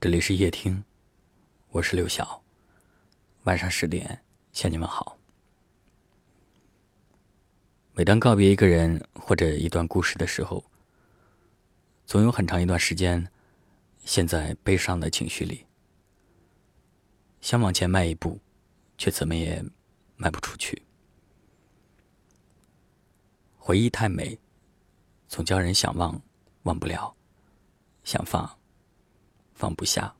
这里是夜听，我是刘晓。晚上十点向你们好。每当告别一个人或者一段故事的时候，总有很长一段时间陷在悲伤的情绪里，想往前迈一步，却怎么也迈不出去。回忆太美，总叫人想忘，忘不了；想放。放不下。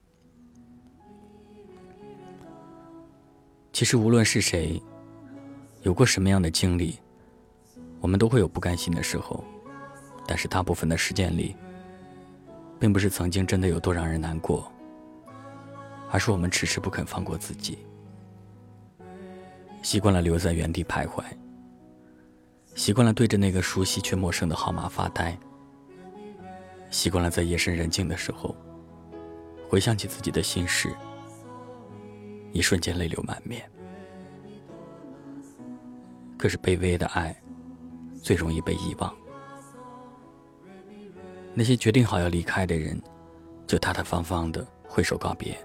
其实，无论是谁，有过什么样的经历，我们都会有不甘心的时候。但是，大部分的时间里，并不是曾经真的有多让人难过，而是我们迟迟不肯放过自己，习惯了留在原地徘徊，习惯了对着那个熟悉却陌生的号码发呆，习惯了在夜深人静的时候。回想起自己的心事，一瞬间泪流满面。可是卑微的爱，最容易被遗忘。那些决定好要离开的人，就大大方方的挥手告别，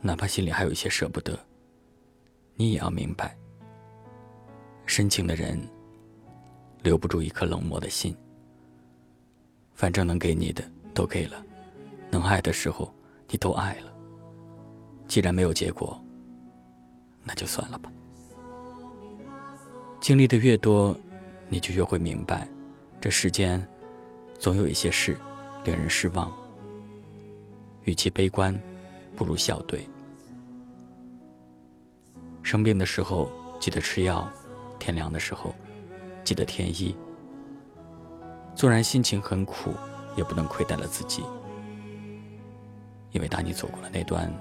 哪怕心里还有一些舍不得，你也要明白，深情的人留不住一颗冷漠的心。反正能给你的都给了。能爱的时候，你都爱了。既然没有结果，那就算了吧。经历的越多，你就越会明白，这世间总有一些事令人失望。与其悲观，不如笑对。生病的时候记得吃药，天凉的时候记得添衣。纵然心情很苦，也不能亏待了自己。因为当你走过了那段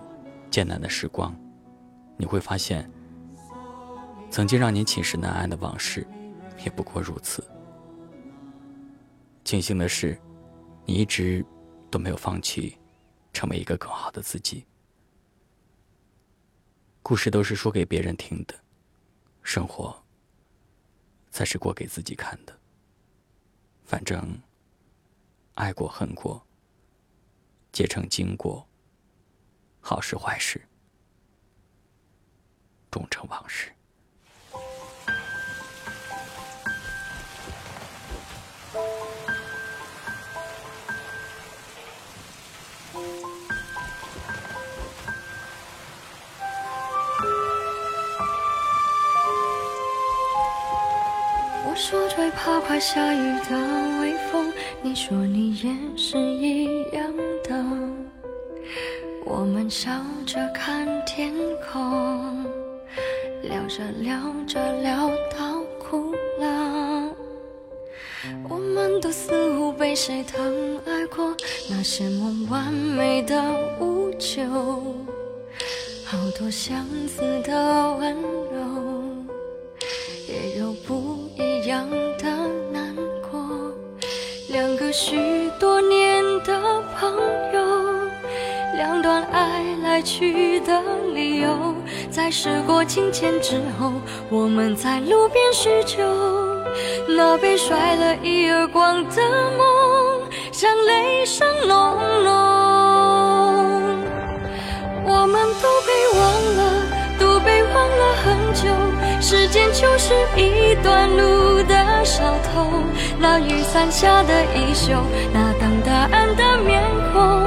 艰难的时光，你会发现，曾经让你寝食难安的往事，也不过如此。庆幸的是，你一直都没有放弃，成为一个更好的自己。故事都是说给别人听的，生活才是过给自己看的。反正，爱过恨过。皆成经过，好事坏事，终成往事。我说最怕快下雨的微风，你说你也是一样。的，我们笑着看天空，聊着聊着聊到哭了。我们都似乎被谁疼爱过，那些梦完美的无救，好多相似的温柔，也有不一样的难过。两个许多年的朋友，段爱来去的理由，在时过境迁之后，我们在路边叙旧。那被甩了一耳光的梦，像雷声隆隆。我们都被忘了，都被忘了很久。时间就是一段路的小偷。那雨伞下的衣袖，那等答案的面孔，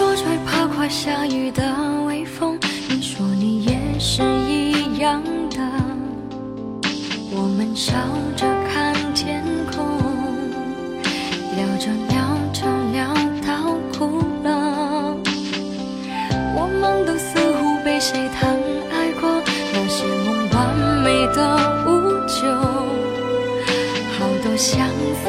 说最怕快下雨的微风，你说你也是一样的。我们笑着看天空，聊着聊着聊到哭了。我们都似乎被谁疼爱过，那些梦完美的无救，好多相似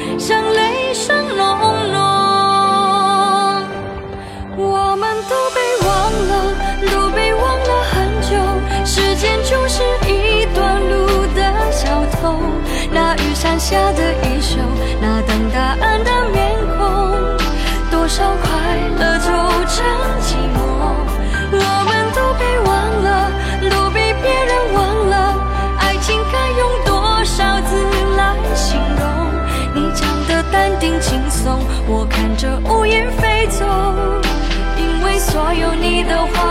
伞下的衣袖，那等答案的面孔，多少快乐走成寂寞。我们都被忘了，都被别人忘了，爱情该用多少字来形容？你讲的淡定轻松，我看着乌云飞走，因为所有你的话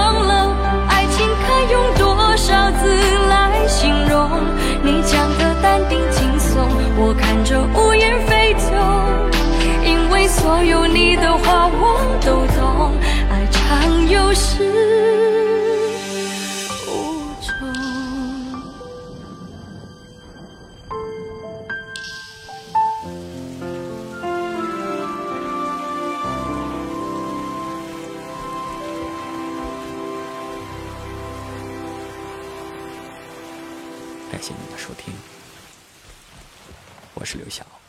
感谢您的收听，我是刘晓。